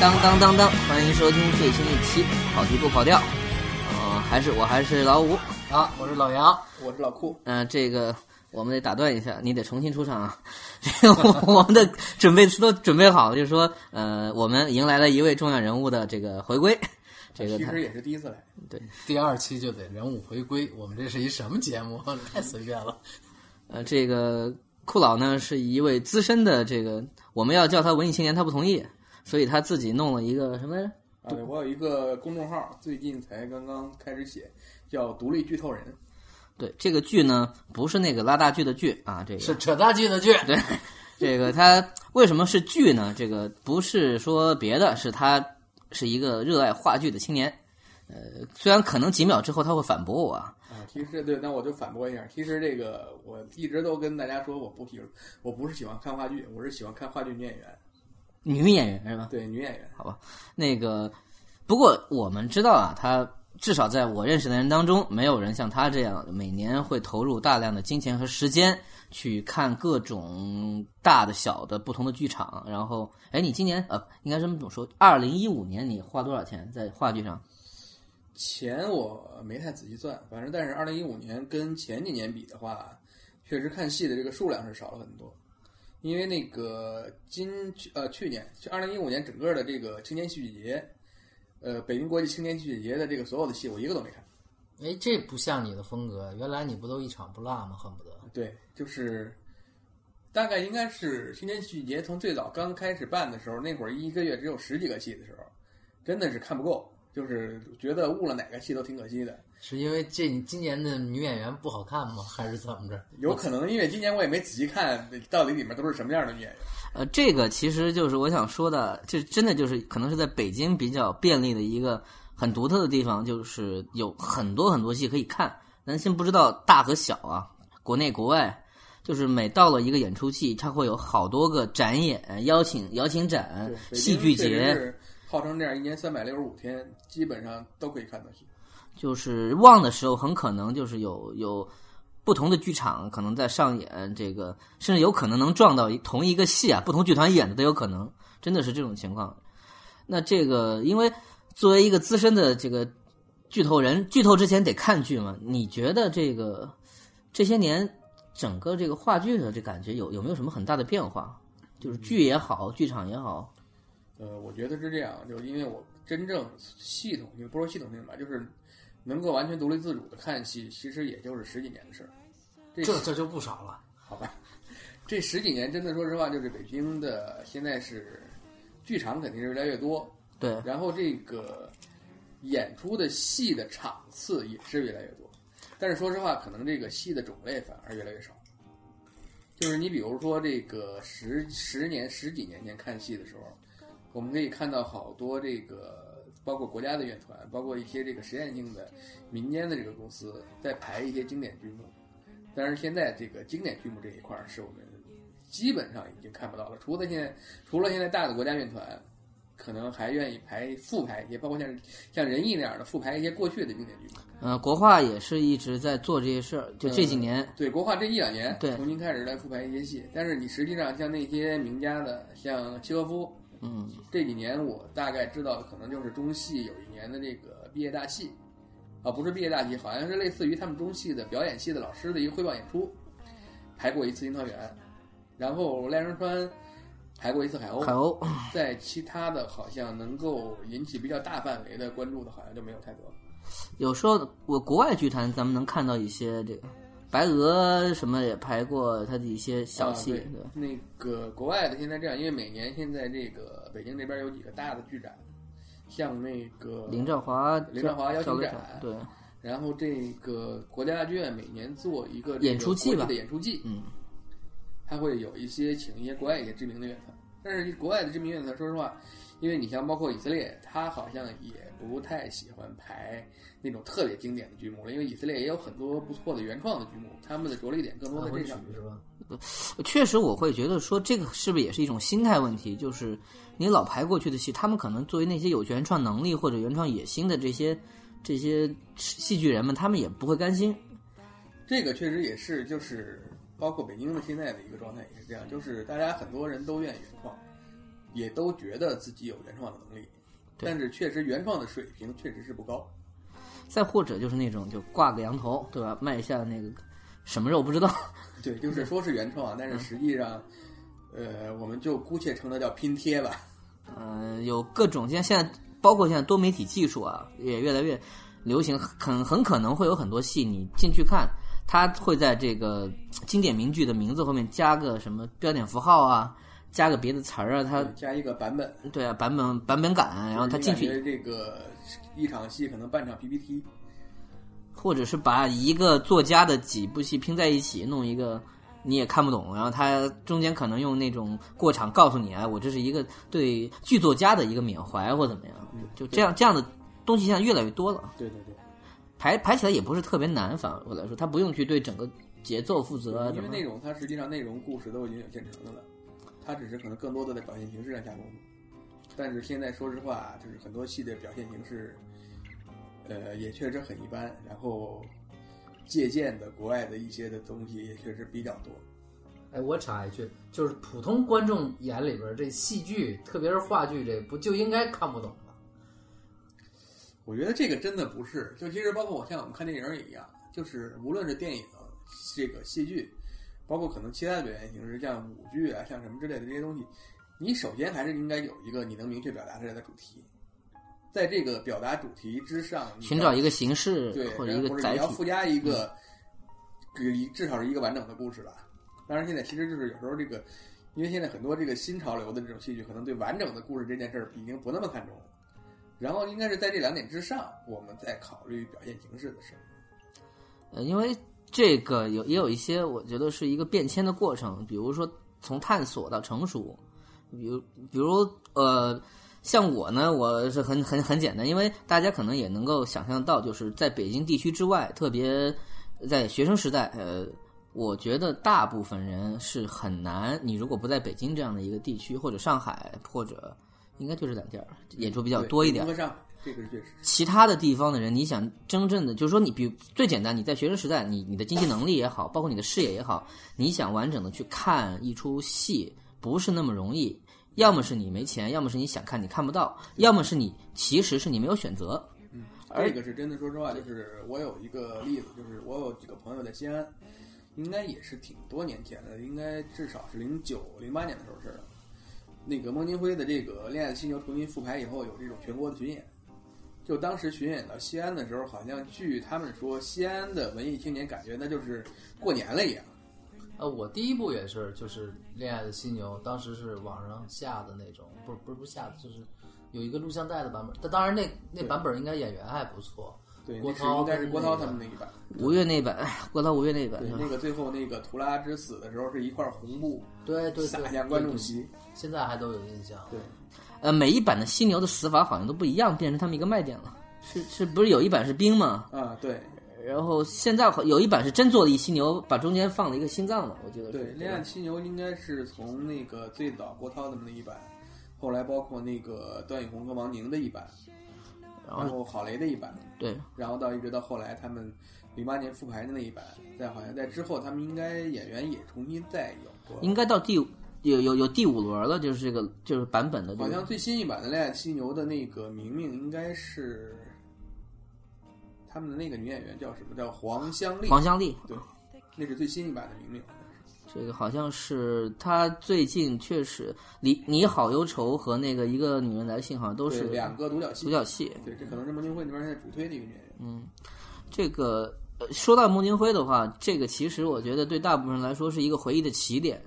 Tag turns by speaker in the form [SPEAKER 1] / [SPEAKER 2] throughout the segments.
[SPEAKER 1] 当当当当！欢迎收听最新一期《跑题不跑调》。呃，还是我还是老五。
[SPEAKER 2] 啊，我是老杨，
[SPEAKER 3] 我是老库。
[SPEAKER 1] 嗯、这个我们得打断一下，你得重新出场啊！这个我我们的准备词都准备好了，就是说，呃，我们迎来了一位重要人物的这个回归。这个
[SPEAKER 3] 其实也是第一次来，对
[SPEAKER 2] 第二期就得人物回归。我们这是一什么节目？太随便了。
[SPEAKER 1] 呃，这个酷老呢是一位资深的这个，我们要叫他文艺青年，他不同意，所以他自己弄了一个什么来着？
[SPEAKER 3] 啊，我有一个公众号，最近才刚刚开始写，叫“独立剧透人
[SPEAKER 1] 对，这个剧呢不是那个拉大剧的剧啊，这个
[SPEAKER 2] 是扯大剧的剧，
[SPEAKER 1] 对，这个他为什么是剧呢？这个不是说别的，是他是一个热爱话剧的青年。呃，虽然可能几秒之后他会反驳我啊，”
[SPEAKER 3] 啊。其实对，那我就反驳一下，其实这个我一直都跟大家说，我不喜，我不是喜欢看话剧，我是喜欢看话剧女演员，
[SPEAKER 1] 女演员是吧？
[SPEAKER 3] 对女演员。
[SPEAKER 1] 好吧那个，不过我们知道啊，他至少在我认识的人当中，没有人像他这样每年会投入大量的金钱和时间去看各种大的、小的不同的剧场。然后，哎，你今年呃，应该这么说，二零一五年你花多少钱在话剧上？
[SPEAKER 3] 钱我没太仔细算，反正但是二零一五年跟前几年比的话，确实看戏的这个数量是少了很多。因为那个今去呃去年，二零一五年整个的这个青年戏剧节，呃北京国际青年戏剧节的这个所有的戏，我一个都没看。
[SPEAKER 2] 哎，这不像你的风格。原来你不都一场不落吗？恨不得。
[SPEAKER 3] 对，就是大概应该是青年戏剧节从最早刚开始办的时候，那会儿一个月只有十几个戏的时候，真的是看不够，就是觉得误了哪个戏都挺可惜的。
[SPEAKER 2] 是因为这今年的女演员不好看吗？还是怎么着？
[SPEAKER 3] 有可能因为今年我也没仔细看到底里面都是什么样的女演员。
[SPEAKER 1] 呃，这个其实就是我想说的，就真的就是可能是在北京比较便利的一个很独特的地方，就是有很多很多戏可以看。咱先不知道大和小啊，国内国外，就是每到了一个演出季，它会有好多个展演、邀请邀请展、戏剧节，
[SPEAKER 3] 号称这样，一年三百六十五天，基本上都可以看到戏。
[SPEAKER 1] 就是旺的时候，很可能就是有有不同的剧场可能在上演这个，甚至有可能能撞到同一个戏啊，不同剧团演的都有可能，真的是这种情况。那这个，因为作为一个资深的这个剧透人，剧透之前得看剧嘛。你觉得这个这些年整个这个话剧的这感觉有有没有什么很大的变化？就是剧也好，剧场也好，
[SPEAKER 3] 呃，我觉得是这样，就是因为我真正系统性，不说系统性吧，就是能够完全独立自主的看戏，其实也就是十几年的事儿。这
[SPEAKER 2] 这这就不少了。
[SPEAKER 3] 好吧，这十几年真的说实话，就是北京的现在是剧场肯定是越来越多，
[SPEAKER 1] 对，
[SPEAKER 3] 然后这个演出的戏的场次也是越来越多，但是说实话，可能这个戏的种类反而越来越少。就是你比如说这个十十年十几年前看戏的时候，我们可以看到好多这个包括国家的院团，包括一些这个实验性的民间的这个公司在排一些经典剧目。但是现在这个经典剧目这一块儿是我们基本上已经看不到了，除了现在除了现在大的国家院团，可能还愿意排复排一些，包括像像仁义那样的复排一些过去的经典剧目。
[SPEAKER 1] 呃，国画也是一直在做这些事儿，就这几年，
[SPEAKER 3] 对国画这一两年，
[SPEAKER 1] 对
[SPEAKER 3] 重新开始来复排一些戏，但是你实际上像那些名家的，像契诃夫，
[SPEAKER 1] 嗯，
[SPEAKER 3] 这几年我大概知道的可能就是中戏有一年的这个毕业大戏，啊，不是毕业大戏，好像是类似于他们中戏的表演系的老师的一个汇报演出，排过一次樱桃园，然后赖声川排过一次海鸥，
[SPEAKER 1] 海鸥，
[SPEAKER 3] 在其他的好像能够引起比较大范围的关注的，好像就没有太多。
[SPEAKER 1] 有时候我国外剧团咱们能看到一些这个白俄什么也拍过他的一些小戏，
[SPEAKER 3] 啊、对那个国外的现在这样，因为每年现在这个北京这边有几个大的剧展，像那个
[SPEAKER 1] 林兆华
[SPEAKER 3] 林兆华邀请展
[SPEAKER 1] 展，对，
[SPEAKER 3] 然后这个国家大剧院每年做一个
[SPEAKER 1] 演出季吧
[SPEAKER 3] 演出季，
[SPEAKER 1] 嗯，
[SPEAKER 3] 它会有一些请一些国外一些知名的乐团，但是国外的知名乐团，说实话，因为你像包括以色列，他好像也不太喜欢排那种特别经典的剧目了，因为以色列也有很多不错的原创的剧目，他们的着力点更多在这上面。
[SPEAKER 2] 是吧？
[SPEAKER 1] 确实我会觉得说这个是不是也是一种心态问题？就是你老排过去的戏，他们可能作为那些有原创能力或者原创野心的这些这些戏剧人们，他们也不会甘心。
[SPEAKER 3] 这个确实也是，就是包括北京的现在的一个状态也是这样，就是大家很多人都愿意原创，也都觉得自己有原创的能力，但是确实原创的水平确实是不高。
[SPEAKER 1] 再或者就是那种就挂个羊头，对吧？卖一下那个什么肉不知道，
[SPEAKER 3] 对，就是说是原创，但是实际上，呃，我们就姑且称它叫拼贴吧。
[SPEAKER 1] 嗯、有各种像现在包括现在多媒体技术啊，也越来越流行，很很可能会有很多戏你进去看，它会在这个经典名句的名字后面加个什么标点符号啊，加个别的词儿啊，它
[SPEAKER 3] 加一个版本，
[SPEAKER 1] 对啊版本版本感，然后他进去
[SPEAKER 3] 这个一场戏可能半场 PPT，
[SPEAKER 1] 或者是把一个作家的几部戏拼在一起，弄一个你也看不懂，然后他中间可能用那种过场告诉你，哎，我这是一个对剧作家的一个缅怀或怎么样，就这样这样的东西现在越来越多了，
[SPEAKER 3] 对对对，
[SPEAKER 1] 排排起来也不是特别难，反过来说，他不用去对整个节奏负责，
[SPEAKER 3] 因为内容它实际上内容故事都已经有现成的了，它只是可能更多的在表现形式上下功夫。但是现在说实话，就是很多戏的表现形式，呃，也确实很一般。然后借鉴的国外的一些的东西也确实比较多。
[SPEAKER 2] 哎，我插一句，就是普通观众眼里边这戏剧，特别是话剧，这不就应该看不懂吗？
[SPEAKER 3] 我觉得这个真的不是，就其实包括我像我们看电影也一样，就是无论是电影、这个戏剧，包括可能其他的表现形式，像舞剧啊，像什么之类的这些东西，你首先还是应该有一个你能明确表达出来的主题，在这个表达主题之上，你
[SPEAKER 1] 寻找一个形式
[SPEAKER 3] 对，
[SPEAKER 1] 或者一个载体，
[SPEAKER 3] 你要附加一个，至少是一个完整的故事吧。当然，现在其实就是有时候这个，因为现在很多这个新潮流的这种戏剧，可能对完整的故事这件事儿已经不那么看重了。然后应该是在这两点之上，我们再考虑表现形式的事儿。
[SPEAKER 1] 呃，因为这个有也有一些，我觉得是一个变迁的过程，比如说从探索到成熟，比如比如呃，像我呢，我是很很很简单，因为大家可能也能够想象到，就是在北京地区之外，特别在学生时代，呃，我觉得大部分人是很难，你如果不在北京这样的一个地区，或者上海，或者应该就这两地儿演出比较多一点，
[SPEAKER 3] 这个是确实。
[SPEAKER 1] 其他的地方的人，你想真正的，就是说你比如最简单，你在学生时代，你你的经济能力也好，包括你的视野也好，你想完整的去看一出戏，不是那么容易。要么是你没钱，要么是你想看你看不到，要么是你其实是你没有选择。嗯
[SPEAKER 3] 这个是真的，说实话，就是我有一个例子，就是我有几个朋友在西安，应该也是挺多年前的，应该至少是零九零八年的时候事儿了。那个孟京辉的这个《恋爱的犀牛》重新复排以后，有这种全国的巡演。就当时巡演到西安的时候，好像据他们说，西安的文艺青年感觉那就是过年了一样。
[SPEAKER 2] 呃，我第一部也是，就是《恋爱的犀牛》，当时是网上下的那种，不是不是不是下的，就是有一个录像带的版本。但当然那那版本应该演员还不错。
[SPEAKER 3] 对，那是
[SPEAKER 2] 郭涛
[SPEAKER 3] 应该是郭涛他们那一版。
[SPEAKER 1] 吴越那版，哎 郭涛吴越那版
[SPEAKER 3] 对，，那个最后那个图拉之死的时候，是一块红布
[SPEAKER 2] 对对对，
[SPEAKER 3] 洒向观众，席。
[SPEAKER 2] 现在还都有印象。
[SPEAKER 3] 对，
[SPEAKER 1] 呃，每一版的犀牛的死法好像都不一样，变成他们一个卖点了。是是不是有一版是冰吗？
[SPEAKER 3] 啊，对
[SPEAKER 1] 然后现在有一版是真做了一犀牛，把中间放了一个心脏了，我觉得。
[SPEAKER 3] 对，《恋爱犀牛》应该是从那个最早郭涛他们那一版，后来包括那个段奕宏和王宁的一版，
[SPEAKER 1] 然后
[SPEAKER 3] 郝雷的一版，
[SPEAKER 1] 对，
[SPEAKER 3] 然后到一直到后来他们零八年复排的那一版，在好像在之后他们应该演员也重新再有过。
[SPEAKER 1] 应该到第五有有有第五轮了，就是这个就是版本的这个。
[SPEAKER 3] 好像最新一版的《恋爱犀牛》的那个明明应该是他们的那个女演员叫什么？叫黄香丽。
[SPEAKER 1] 黄香丽，
[SPEAKER 3] 对，那是最新一版的明明。
[SPEAKER 1] 这个好像是他最近确实，你你好忧愁和那个一个女人来信好像都是
[SPEAKER 3] 两个独角戏
[SPEAKER 1] 独。角戏。
[SPEAKER 3] 对，这可能是孟京辉那边现在主推的一个女演员。
[SPEAKER 1] 嗯这个呃说到孟京辉的话，这个其实我觉得对大部分人来说是一个回忆的起点，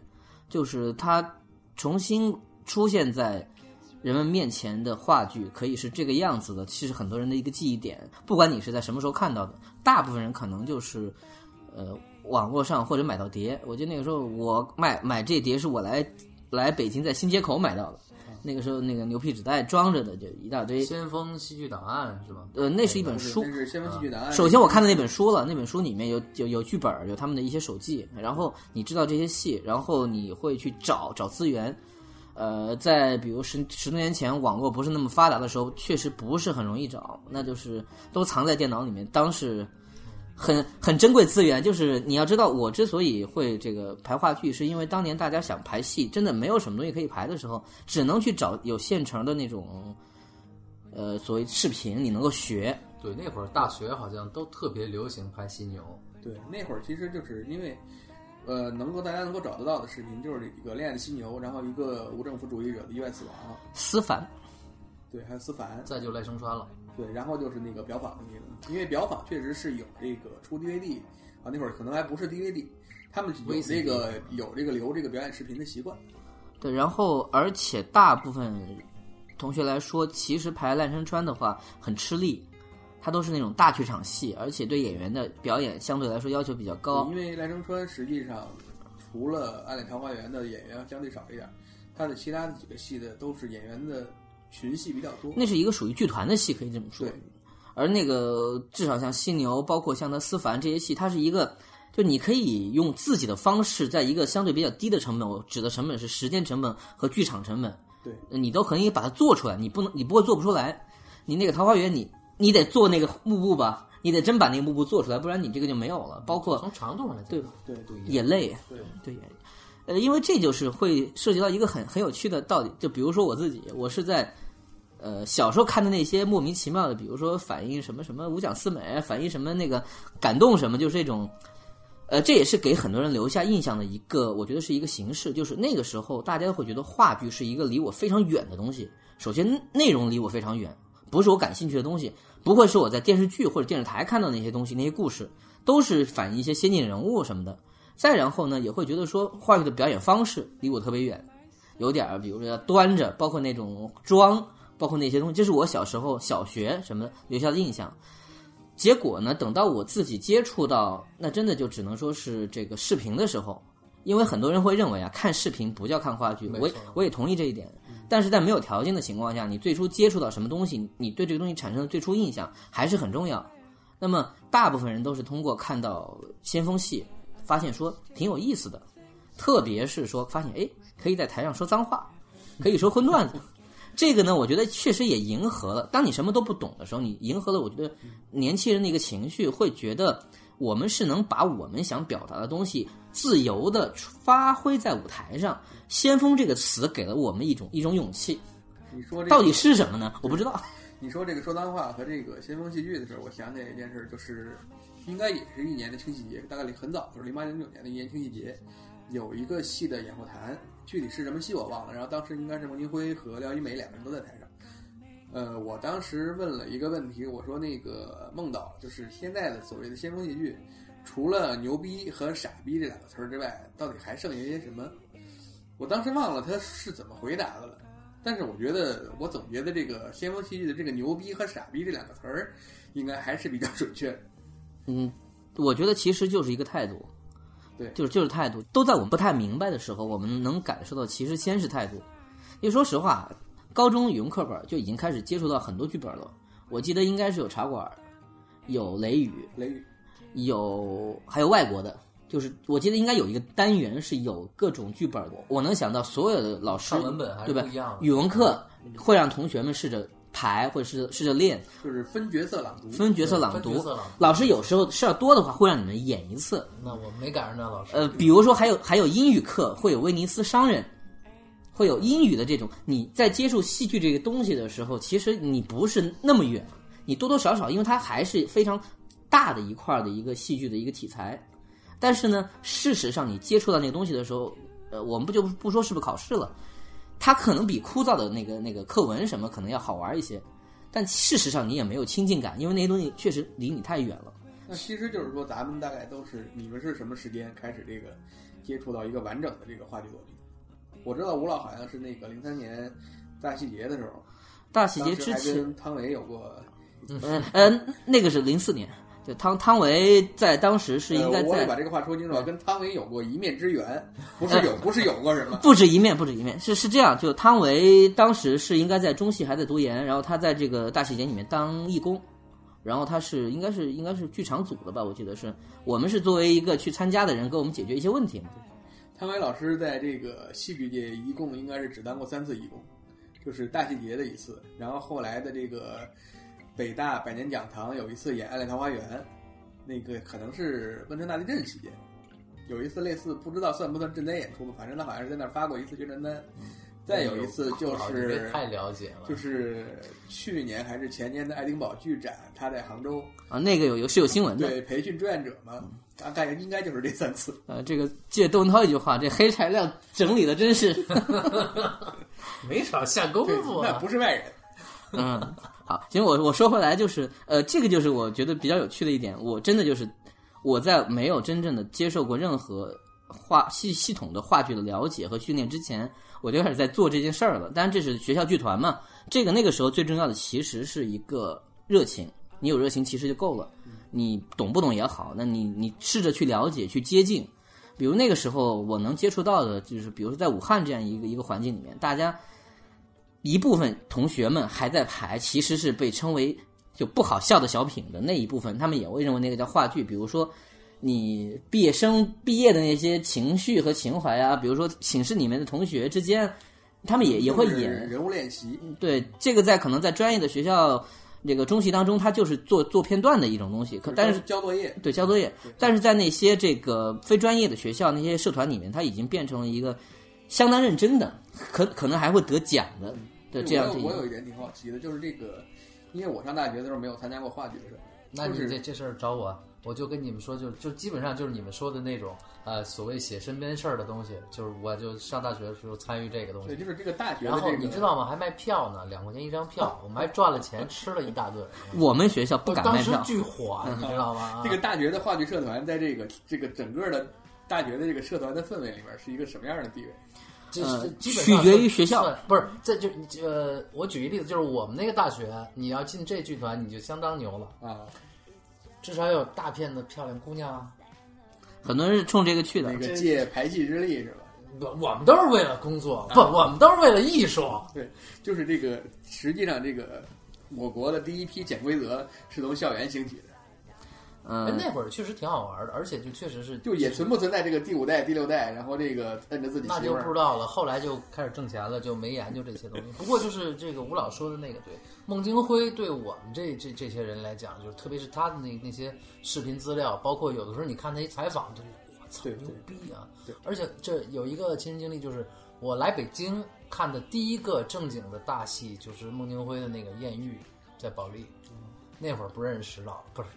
[SPEAKER 1] 就是他重新出现在人们面前的话剧可以是这个样子的，其实很多人的一个记忆点，不管你是在什么时候看到的，大部分人可能就是呃网络上或者买到碟。我记得那个时候我买买这碟是我来来北京在新街口买到的，那个时候那个牛皮纸袋装着的就一大堆。
[SPEAKER 2] 先锋戏剧档案是吧？
[SPEAKER 1] 呃，那是一本书，
[SPEAKER 3] 那是《先锋戏剧档案》。
[SPEAKER 1] 首先我看的那本书了，那本书里面有有有剧本，有他们的一些手记，然后你知道这些戏，然后你会去找找资源。呃，在比如十十多年前网络不是那么发达的时候，确实不是很容易找，那就是都藏在电脑里面。当是很很珍贵资源。就是你要知道，我之所以会这个排话剧，是因为当年大家想排戏，真的没有什么东西可以排的时候，只能去找有现成的那种，呃，所谓视频，你能够学。
[SPEAKER 2] 对，那会儿大学好像都特别流行拍犀牛，
[SPEAKER 3] 对，那会儿其实就是因为，呃，能够大家能够找得到的视频就是一个《恋爱的犀牛》，然后一个无政府主义者的意外死亡，
[SPEAKER 1] 思凡，
[SPEAKER 3] 对，还有思凡，
[SPEAKER 2] 再就赖声川了。
[SPEAKER 3] 对，然后就是那个表坊的那个，因为表坊确实是有这个出 DVD 啊，那会儿可能还不是 DVD，他们有这个有这个留这个表演视频的习惯。
[SPEAKER 1] 对，然后而且大部分同学来说，其实排赖声川的话很吃力，他都是那种大剧场戏，而且对演员的表演相对来说要求比较高。
[SPEAKER 3] 因为赖声川实际上除了《暗恋桃花源》的演员相对少一点，他的其他的几个戏的都是演员的。群戏比较多，
[SPEAKER 1] 那是一个属于剧团的戏，可以这么说。
[SPEAKER 3] 对，
[SPEAKER 1] 而那个至少像犀牛，包括像他思凡这些戏，它是一个，就你可以用自己的方式，在一个相对比较低的成本，我指的成本是时间成本和剧场成本，
[SPEAKER 3] 对，
[SPEAKER 1] 你都可以把它做出来。你不能，你不会做不出来。你那个桃花源，你你得做那个幕布吧，你得真把那个幕布做出来，不然你这个就没有了。包括
[SPEAKER 2] 从长度上来讲，
[SPEAKER 3] 对对对，
[SPEAKER 1] 也累，
[SPEAKER 3] 对
[SPEAKER 1] 对。呃，因为这就是会涉及到一个很很有趣的道理，就比如说我自己，我是在。呃，小时候看的那些莫名其妙的，比如说反映什么什么五讲四美，反映什么那个感动什么，就是这种，呃，这也是给很多人留下印象的一个，我觉得是一个形式。就是那个时候，大家会觉得话剧是一个离我非常远的东西。首先，内容离我非常远，不是我感兴趣的东西，不会是我在电视剧或者电视台看到那些东西，那些故事都是反映一些先进人物什么的。再然后呢，也会觉得说话剧的表演方式离我特别远，有点儿，比如说要端着，包括那种装。包括那些东西，这是我小时候小学什么留下的印象。结果呢，等到我自己接触到，那真的就只能说是这个视频的时候，因为很多人会认为啊，看视频不叫看话剧，我我也同意这一点。但是在没有条件的情况下，你最初接触到什么东西，你对这个东西产生的最初印象还是很重要。那么大部分人都是通过看到先锋戏，发现说挺有意思的，特别是说发现哎，可以在台上说脏话，可以说荤段子。这个呢，我觉得确实也迎合了。当你什么都不懂的时候，你迎合了，我觉得年轻人的一个情绪，会觉得我们是能把我们想表达的东西自由的发挥在舞台上。先锋这个词给了我们一种一种勇气。
[SPEAKER 3] 你说这
[SPEAKER 1] 到底是什么呢？我不知道。
[SPEAKER 3] 你说这个说脏话和这个先锋戏剧的时候，我想起来一件事，就是应该也是一年的清洗节，大概很早，就是零八零九年的一年清洗节，有一个戏的演后谈。具体是什么戏我忘了，然后当时应该是孟京辉和廖一梅两个人都在台上。呃，我当时问了一个问题，我说那个孟导就是现在的所谓的先锋戏剧，除了牛逼和傻逼这两个词儿之外，到底还剩下些什么？我当时忘了他是怎么回答的了。但是我觉得，我总觉得这个先锋戏剧的这个牛逼和傻逼这两个词儿，应该还是比较准确。
[SPEAKER 1] 嗯，我觉得其实就是一个态度。
[SPEAKER 3] 对，
[SPEAKER 1] 就是就是态度，都在我们不太明白的时候，我们能感受到，其实先是态度。因为说实话，高中语文课本就已经开始接触到很多剧本了。我记得应该是有茶馆，有雷雨，
[SPEAKER 3] 雷雨，
[SPEAKER 1] 有还有外国的，就是我记得应该有一个单元是有各种剧本的。我能想到所有的老师，
[SPEAKER 2] 文本
[SPEAKER 1] 对吧？
[SPEAKER 2] 一样。
[SPEAKER 1] 语文课会让同学们试着。排或者是试着练，
[SPEAKER 3] 就是分角色朗读，
[SPEAKER 1] 分角色朗读。老师有时候事儿多的话，会让你们演一次。
[SPEAKER 2] 那我没赶上那老师。
[SPEAKER 1] 呃，比如说还有还有英语课，会有威尼斯商人，会有英语的这种。你在接触戏剧这个东西的时候，其实你不是那么远，你多多少少，因为它还是非常大的一块的一个戏剧的一个题材。但是呢，事实上你接触到那个东西的时候，呃，我们不就不说是不是考试了。它可能比枯燥的那个那个课文什么可能要好玩一些，但事实上你也没有亲近感，因为那些东西确实离你太远了。
[SPEAKER 3] 那其实就是说，咱们大概都是你们是什么时间开始这个接触到一个完整的这个话剧作品？我知道吴老好像是那个零三年大戏节的时候，
[SPEAKER 1] 大戏节之前
[SPEAKER 3] 跟汤唯有过，
[SPEAKER 1] 嗯嗯，那个是零四年。就汤汤唯在当时是应该在，
[SPEAKER 3] 我得把这个话说清楚，跟汤唯有过一面之缘，不是有，不是有过什么，
[SPEAKER 1] 不止一面，不止一面，是是这样。就汤唯当时是应该在中戏还在读研，然后他在这个大戏节里面当义工，然后他是应该是应该是剧场组的吧，我记得是我们是作为一个去参加的人，给我们解决一些问题嘛。
[SPEAKER 3] 汤唯老师在这个戏剧界一共应该是只当过三次义工，就是大戏节的一次，然后后来的这个。北大百年讲堂有一次演《爱恋桃花源》，那个可能是汶川大地震期间，有一次类似不知道算不算赈灾演出吧，反正他好像是在那儿发过一次宣传单。再有一次就是
[SPEAKER 2] 太了解了，
[SPEAKER 3] 就是去年还是前年的爱丁堡剧展，他在杭州
[SPEAKER 1] 啊，那个有有是有新闻的。
[SPEAKER 3] 对培训志愿者嘛，大概应该就是这三次。
[SPEAKER 1] 呃，这个借窦文涛一句话，这黑材料整理的真是
[SPEAKER 2] 没少下功
[SPEAKER 3] 对
[SPEAKER 2] 夫，
[SPEAKER 3] 那
[SPEAKER 2] 啊。
[SPEAKER 3] 不是外人。
[SPEAKER 1] 嗯，好，其实，我我说回来就是，呃，这个就是我觉得比较有趣的一点，我真的就是我在没有真正的接受过任何话系系统的话剧的了解和训练之前，我就开始在做这件事儿了。当然，这是学校剧团嘛，这个那个时候最重要的其实是一个热情，你有热情其实就够了，你懂不懂也好，那你你试着去了解去接近。比如那个时候我能接触到的，就是比如说在武汉这样一个一个环境里面，大家一部分同学们还在排，其实是被称为就不好笑的小品的那一部分，他们也会认为那个叫话剧。比如说，你毕业生毕业的那些情绪和情怀啊，比如说寝室里面的同学之间，他们也也会演。
[SPEAKER 3] 人物练习，
[SPEAKER 1] 对，这个在可能在专业的学校这个中戏当中，它就是做做片段的一种东西。可但是
[SPEAKER 3] 交作业，
[SPEAKER 1] 对交作业，但是在那些这个非专业的学校、那些社团里面，它已经变成了一个相当认真的，可可能还会得奖的的这样的。
[SPEAKER 3] 我有我有一点挺好奇的，就是这个，因为我上大学的时候没有参加过话剧社，
[SPEAKER 2] 那你这这事儿找我，我就跟你们说，就就基本上就是你们说的那种，呃，所谓写身边事儿的东西，就是我就上大学的时候参与这个东西对，
[SPEAKER 3] 就是这个大学
[SPEAKER 2] 然后
[SPEAKER 3] 的这个，
[SPEAKER 2] 你知道吗？还卖票呢，两块钱一张票，我们还赚了钱，吃了一大顿。
[SPEAKER 1] 我们学校不敢
[SPEAKER 2] 当时
[SPEAKER 1] 卖票，
[SPEAKER 2] 巨火，你知道吗？
[SPEAKER 3] 这个大学的话剧社团在这个这个整个的大学的这个社团的氛围里面是一个什么样的地位？
[SPEAKER 2] 这
[SPEAKER 1] 呃
[SPEAKER 2] 是基本
[SPEAKER 1] 取决于学校，
[SPEAKER 2] 不是这就呃，我举一例子，就是我们那个大学，你要进这剧团，你就相当牛了，
[SPEAKER 3] 啊，
[SPEAKER 2] 至少有大片的漂亮姑娘啊。
[SPEAKER 1] 很多人是冲这个去的
[SPEAKER 3] 那。个借排戏之力是吧？
[SPEAKER 2] 不，我们都是为了工作，不，我们都是为了艺术。
[SPEAKER 3] 对，就是这个，实际上这个我国的第一批潜规则是从校园兴起的，
[SPEAKER 1] 嗯、
[SPEAKER 2] 哎，那会儿确实挺好玩的，而且就确实是
[SPEAKER 3] 就也存不存在这个第五代、第六代，然后这个摁着自己
[SPEAKER 2] 那就。不知道了。后来就开始挣钱了，就没研究这些东西。不过就是这个吴老说的那个，对孟京辉，对我们这这这些人来讲，就是特别是他的那那些视频资料，包括有的时候你看他一采访，就是我操牛逼啊
[SPEAKER 3] 对！
[SPEAKER 2] 而且这有一个亲身经历，就是我来北京看的第一个正经的大戏，就是孟京辉的那个《艳遇》，在保利。那会儿不认识石老，不是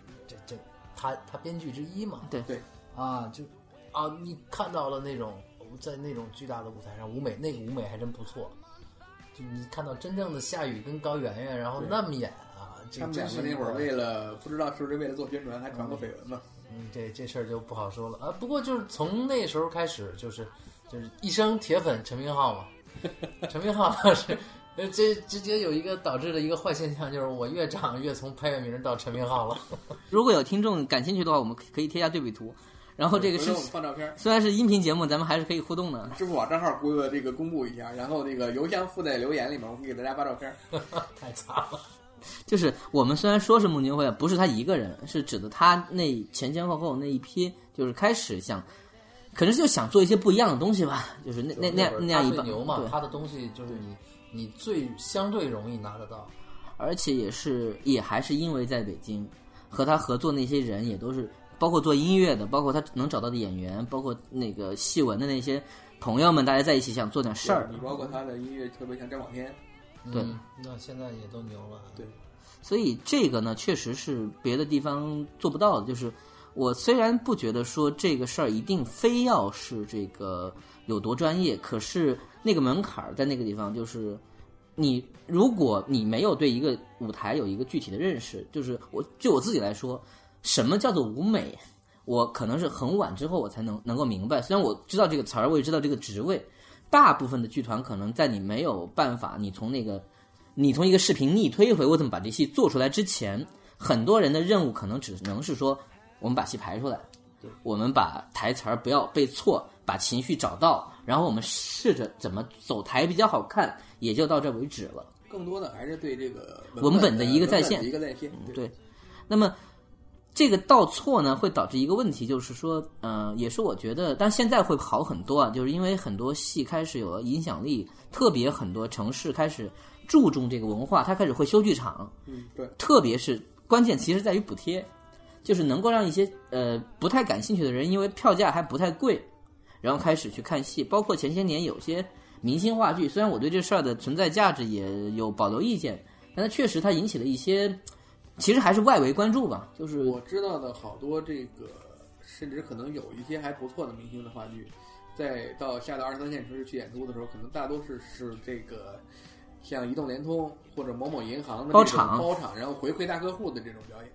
[SPEAKER 2] 他他编剧之一嘛？
[SPEAKER 1] 对
[SPEAKER 3] 对
[SPEAKER 2] 啊，就啊，你看到了那种在那种巨大的舞台上，舞美那个舞美还真不错。就你看到真正的夏雨跟高圆圆，然后那么演啊，这
[SPEAKER 3] 他们两个那会儿为了不知道是不是为了做宣传，还传过绯闻嘛？
[SPEAKER 2] 嗯，这这事儿就不好说了啊。不过就是从那时候开始，就是就是一生铁粉陈明昊嘛，陈明昊老师。呃，这直接有一个导致的一个坏现象，就是我越长越从潘粤明到陈明昊了。
[SPEAKER 1] 如果有听众感兴趣的话，我们可以贴一下对比图。然后这个是
[SPEAKER 3] 我们放照片，
[SPEAKER 1] 虽然是音频节目，咱们还是可以互动的。
[SPEAKER 3] 支付宝账号估计这个公布一下，然后那个邮箱附在留言里面，我们给大家发照片。
[SPEAKER 2] 太惨了。
[SPEAKER 1] 就是我们虽然说是孟京辉，不是他一个人，是指的他那前前后后那一批，就是开始想，可能就想做一些不一样的东西吧。就是那那那样那样一帮
[SPEAKER 2] 牛嘛
[SPEAKER 1] 对，
[SPEAKER 2] 他的东西就是你你最相对容易拿得到。
[SPEAKER 1] 而且也是也还是因为在北京和他合作那些人也都是，包括做音乐的，包括他能找到的演员，包括那个戏文的那些朋友们，大家在一起想做点事儿
[SPEAKER 3] 你。包括他的音乐，特别像张广天，
[SPEAKER 1] 对
[SPEAKER 2] 嗯，那现在也都牛了。
[SPEAKER 3] 对
[SPEAKER 1] 所以这个呢，确实是别的地方做不到的。就是我虽然不觉得说这个事儿一定非要是这个有多专业，可是那个门槛儿在那个地方，就是你如果你没有对一个舞台有一个具体的认识，就是我就我自己来说，什么叫做舞美，我可能是很晚之后我才能能够明白。虽然我知道这个词儿，我也知道这个职位，大部分的剧团可能在你没有办法，你从那个你从一个视频逆推回我怎么把这戏做出来之前，很多人的任务可能只能是说，我们把戏排出来，我们把台词儿不要背错，把情绪找到，然后我们试着怎么走台比较好看，也就到这为止了。
[SPEAKER 3] 更多的还是对这个
[SPEAKER 1] 文本的一个再现
[SPEAKER 3] 一个再现。
[SPEAKER 1] 对，那么这个倒错呢，会导致一个问题，就是说，呃，也是我觉得，但现在会好很多啊，就是因为很多戏开始有了影响力，特别很多城市开始注重这个文化，它开始会修剧场，
[SPEAKER 3] 嗯，对，
[SPEAKER 1] 特别是关键其实在于补贴。就是能够让一些呃不太感兴趣的人，因为票价还不太贵，然后开始去看戏。包括前些年有些明星话剧，虽然我对这事儿的存在价值也有保留意见，但它确实它引起了一些，其实还是外围关注吧。就是
[SPEAKER 3] 我知道的好多这个，甚至可能有一些还不错的明星的话剧，在到下到二三线城市去演出的时候，可能大多是是这个像移动、联通或者某某银行的
[SPEAKER 1] 包场
[SPEAKER 3] 包场，然后回馈大客户的这种表演。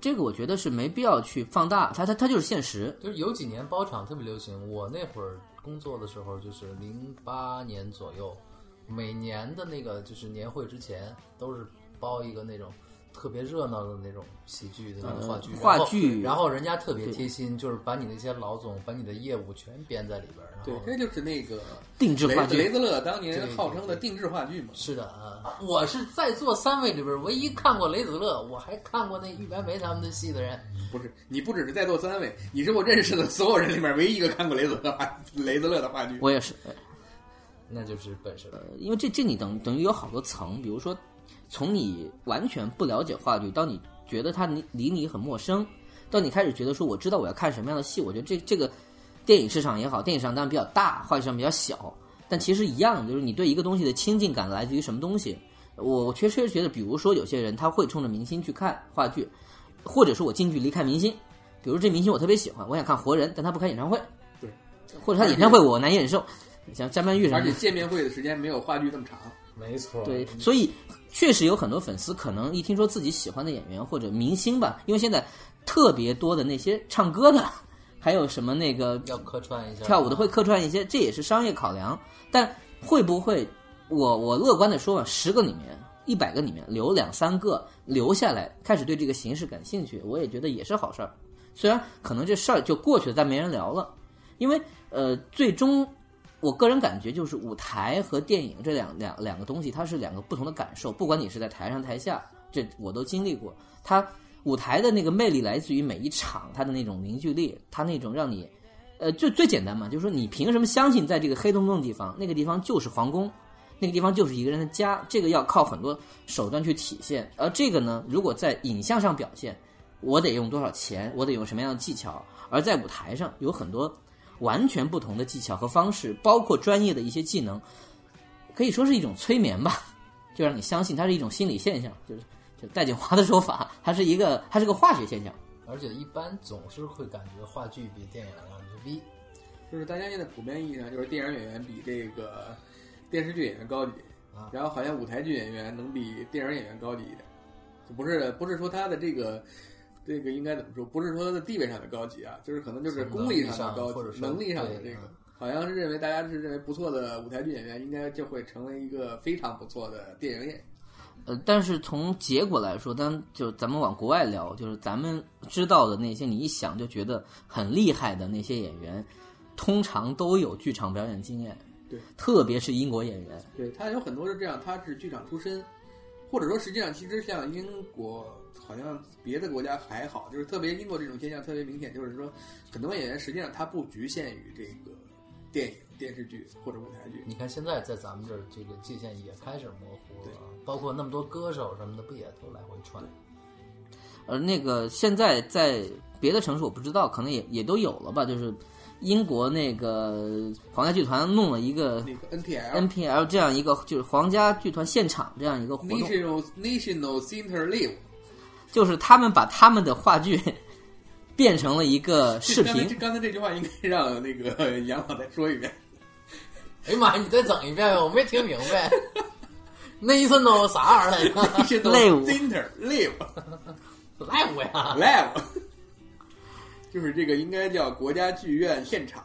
[SPEAKER 1] 这个我觉得是没必要去放大，它它它就是现实。
[SPEAKER 2] 就是有几年包场特别流行，我那会儿工作的时候就是零八年左右，每年的那个就是年会之前都是包一个那种特别热闹的那种喜剧的那种话剧，
[SPEAKER 1] 呃话剧
[SPEAKER 2] 然后然后人家特别贴心，就是把你那些老总把你的业务全编在里边儿，
[SPEAKER 3] 对，这就是那个
[SPEAKER 1] 定制话剧，
[SPEAKER 3] 雷雷子乐当年号称的定制话剧嘛。
[SPEAKER 2] 是的啊，我是在座三位里边唯一看过雷子乐，我还看过那玉白梅他们的戏的人。
[SPEAKER 3] 不是，你不只是在座三位，你是我认识的所有人里面唯一一个看过雷子乐话 雷子乐的话剧。
[SPEAKER 1] 我也是。
[SPEAKER 2] 那就是本事了。
[SPEAKER 1] 因为这这你等等于有好多层，比如说从你完全不了解话剧，到你觉得它离离你很陌生，到你开始觉得说我知道我要看什么样的戏，我觉得这这个电影市场也好，电影市场当然比较大，话剧市场比较小，但其实一样，就是你对一个东西的亲近感来自于什么东西。我我确实觉得，比如说有些人他会冲着明星去看话剧，或者说我近距离看明星，比如这明星我特别喜欢，我想看活人，但他不开演唱会，
[SPEAKER 3] 对，
[SPEAKER 1] 或者他演唱会我难以忍受，像张曼玉什么的
[SPEAKER 3] 而且。见面会的时间没有话剧那么长。
[SPEAKER 2] 没错，
[SPEAKER 1] 对，所以确实有很多粉丝可能一听说自己喜欢的演员或者明星吧，因为现在特别多的那些唱歌的，还有什么那个
[SPEAKER 2] 要客串一下
[SPEAKER 1] 跳舞的会客串一些，这也是商业考量。但会不会，我我乐观的说吧，十个里面。一百个里面留两三个留下来，开始对这个形式感兴趣，我也觉得也是好事儿。虽然可能这事儿就过去了，但没人聊了，因为呃，最终我个人感觉就是舞台和电影这两两两个东西，它是两个不同的感受。不管你是在台上台下，这我都经历过。它舞台的那个魅力来自于每一场它的那种凝聚力，它那种让你，呃，最最简单嘛，就是说你凭什么相信在这个黑洞洞的地方，那个地方就是皇宫，那个地方就是一个人的家？这个要靠很多手段去体现。而这个呢，如果在影像上表现，我得用多少钱，我得用什么样的技巧？而在舞台上有很多。完全不同的技巧和方式，包括专业的一些技能，可以说是一种催眠吧，就让你相信它是一种心理现象，就是就戴锦华的说法，它是一个它是个化学现象。
[SPEAKER 2] 而且一般总是会感觉话剧比电影要牛逼，
[SPEAKER 3] 就是大家现在普遍意义上就是电影演员比这个电视剧演员高级，
[SPEAKER 2] 啊
[SPEAKER 3] 然后好像舞台剧演员能比电影演员高级一点，就不是不是说他的这个。这个应该怎么说？不是说他的地位上的高级啊，就是可能就是功力上的高级，能力上的这个，好像是认为大家是认为不错的舞台剧演员，应该就会成为一个非常不错的电影演员。
[SPEAKER 1] 呃，但是从结果来说，当就咱们往国外聊，就是咱们知道的那些，你一想就觉得很厉害的那些演员，通常都有剧场表演经验。
[SPEAKER 3] 对，
[SPEAKER 1] 特别是英国演员，
[SPEAKER 3] 对他有很多是这样，他是剧场出身，或者说实际上其实像英国。好像别的国家还好，就是特别英国这种现象特别明显，就是说很多演员实际上他不局限于这个电影、电视剧或者舞台剧。
[SPEAKER 2] 你看现在在咱们这儿，这个界限也开始模糊了，包括那么多歌手什么的，不也都来回串？
[SPEAKER 1] 而那个现在在别的城市我不知道，可能也也都有了吧，就是。英国那个皇家剧团弄了一个
[SPEAKER 3] NPL
[SPEAKER 1] NPL 这样一个就是皇家剧团现场这样一个活动
[SPEAKER 3] National National Theatre Live，
[SPEAKER 1] 就是他们把他们的话剧 变成了一个视频。
[SPEAKER 3] 刚才这句话应该让那个杨老再说一遍。
[SPEAKER 2] 哎呀妈呀，你再整一遍呗，我没听明白。National 啥玩意儿来着
[SPEAKER 3] ？National Theatre Live
[SPEAKER 2] Live 呀
[SPEAKER 3] ，Live。就是这个应该叫国家剧院现场，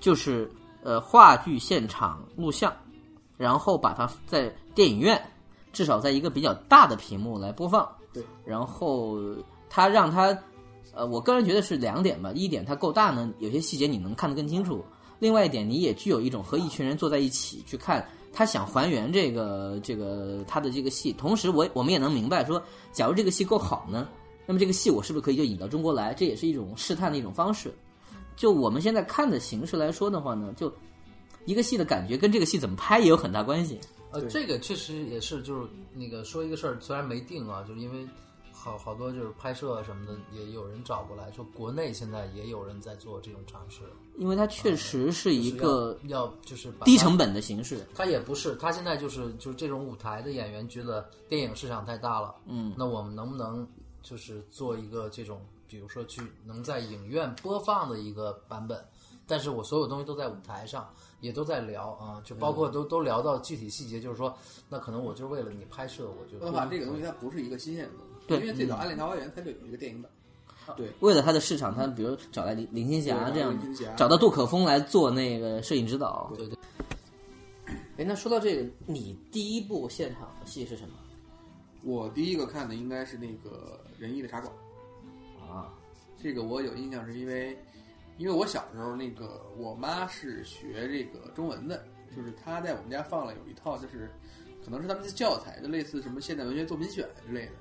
[SPEAKER 1] 就是呃话剧现场录像，然后把它在电影院，至少在一个比较大的屏幕来播放。
[SPEAKER 3] 对，
[SPEAKER 1] 然后它让它，呃，我个人觉得是两点吧。一点它够大呢，有些细节你能看得更清楚；另外一点，你也具有一种和一群人坐在一起去看，他想还原这个这个他的这个戏，同时我我们也能明白说，假如这个戏够好呢。那么这个戏我是不是可以就引到中国来？这也是一种试探的一种方式。就我们现在看的形式来说的话呢，就一个戏的感觉跟这个戏怎么拍也有很大关系。
[SPEAKER 2] 呃，这个确实也是，就是那个说一个事儿，虽然没定啊，就是因为好好多就是拍摄什么的，也有人找过来说，国内现在也有人在做这种尝试，
[SPEAKER 1] 因为它确实是一个
[SPEAKER 2] 就是要要就是
[SPEAKER 1] 低成本的形式。
[SPEAKER 2] 它也不是，它现在就是就是这种舞台的演员觉得电影市场太大了，
[SPEAKER 1] 嗯，
[SPEAKER 2] 那我们能不能就是做一个这种，比如说去能在影院播放的一个版本，但是我所有东西都在舞台上，也都在聊啊，就包括都、都聊到具体细节，就是说，那可能我就是为了你拍摄，我就
[SPEAKER 3] 说的话，这个东西它不是一个新鲜的东西，
[SPEAKER 1] 对
[SPEAKER 3] 因为最早《暗恋桃花源》它就有一个电影版，对，
[SPEAKER 1] 为了它的市场，他比如找来林林青霞这样找到杜可风来做那个摄影指导。
[SPEAKER 2] 对对。
[SPEAKER 1] 哎，那说到这个，你第一部现场戏是什么
[SPEAKER 3] 我第一个看的应该是那个仁义的茶馆。
[SPEAKER 1] 啊？
[SPEAKER 3] 这个我有印象，是因为，因为我小时候那个我妈是学这个中文的，就是她在我们家放了有一套，就是可能是他们的教材，就类似什么现代文学作品选之类的，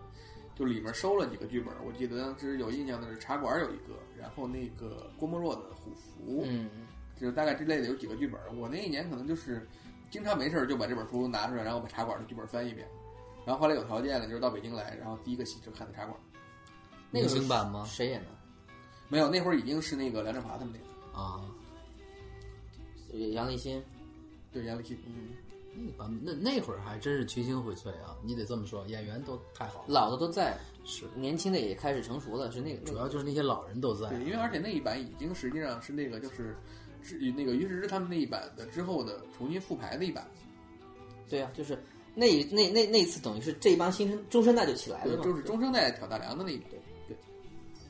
[SPEAKER 3] 就里面收了几个剧本。我记得当时有印象的是《茶馆》有一个，然后那个郭沫若的《虎符》，
[SPEAKER 1] 嗯，
[SPEAKER 3] 就是大概之类的有几个剧本。我那一年可能就是经常没事儿就把这本书拿出来，然后把《茶馆》的剧本翻一遍。然后后来有条件了，就是到北京来，然后第一个戏就看的《茶馆》。
[SPEAKER 1] 那个
[SPEAKER 2] 新版吗？
[SPEAKER 1] 谁演的？
[SPEAKER 3] 没有，那会儿已经是那个梁振华他们那个，
[SPEAKER 2] 啊，
[SPEAKER 1] 呃杨立新。
[SPEAKER 3] 对杨立新，嗯。
[SPEAKER 2] 那个版本那那会儿还真是群星荟萃啊！你得这么说，演员都太好了，
[SPEAKER 1] 老的都在，
[SPEAKER 2] 是
[SPEAKER 1] 年轻的也开始成熟了，是那个
[SPEAKER 2] 主要就是那些老人都在啊
[SPEAKER 3] 对，，因为而且那一版已经实际上是那个就是是那个于世之他们那一版的之后的重新复排的一版，
[SPEAKER 1] 对啊，就是那那那那次等于是这帮新生中生代就起来了，嘛，
[SPEAKER 3] 就是中生代挑大梁的那一版。
[SPEAKER 1] 对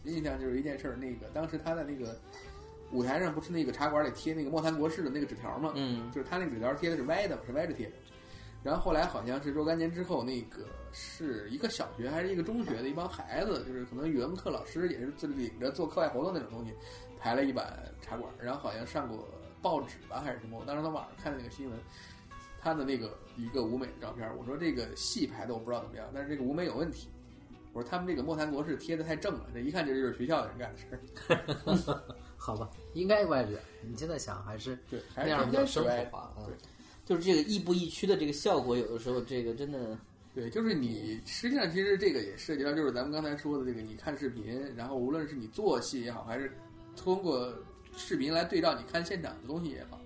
[SPEAKER 3] 对，印象就是一件事儿，那个当时他在那个舞台上不是那个茶馆里贴那个莫谈国事的那个纸条吗？
[SPEAKER 1] 嗯，
[SPEAKER 3] 就是他那个纸条贴的是歪的，是歪着贴的。然后后来好像是若干年之后，那个是一个小学还是一个中学的一帮孩子，就是可能语文课老师也是自领着做课外活动那种东西，排了一版茶馆，然后好像上过报纸吧还是什么，我当时在网上看的那个新闻，他的那个一个舞美的照片，我说这个戏拍的我不知道怎么样，但是这个舞美有问题。我说他们这个莫谈国事贴的太正了，这一看这就是学校的人干的事儿。
[SPEAKER 2] 好吧，应该歪着点。你现在想还是
[SPEAKER 3] 对，还是
[SPEAKER 2] 那样比较生活化啊
[SPEAKER 3] 对。
[SPEAKER 1] 就是这个亦步亦趋的这个效果，有的时候这个真的
[SPEAKER 3] 对，就是你实际上其实这个也涉及到，就是咱们刚才说的这个，你看视频，然后无论是你做戏也好，还是通过视频来对照你看现场的东西也好，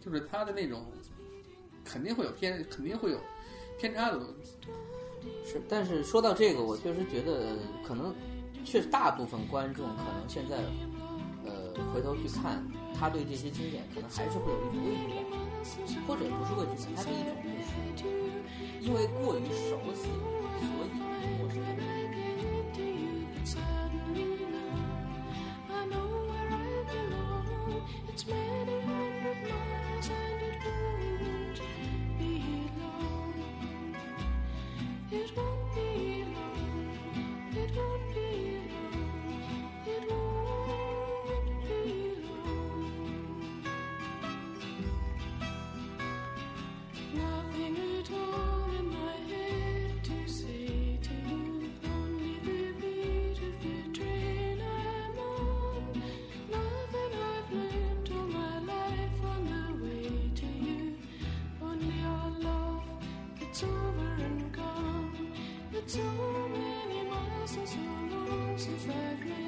[SPEAKER 3] 就是他的那种肯定会有偏，肯定会有偏差的东西。
[SPEAKER 1] 是。但是说到这个，我确实觉得可能确实大部分观众可能现在呃回头去看，他对这些经典可能还是会有一种畏惧感，或者不是畏惧感，它是一种就是因为过于熟悉，所以陌生
[SPEAKER 4] 是从我是在。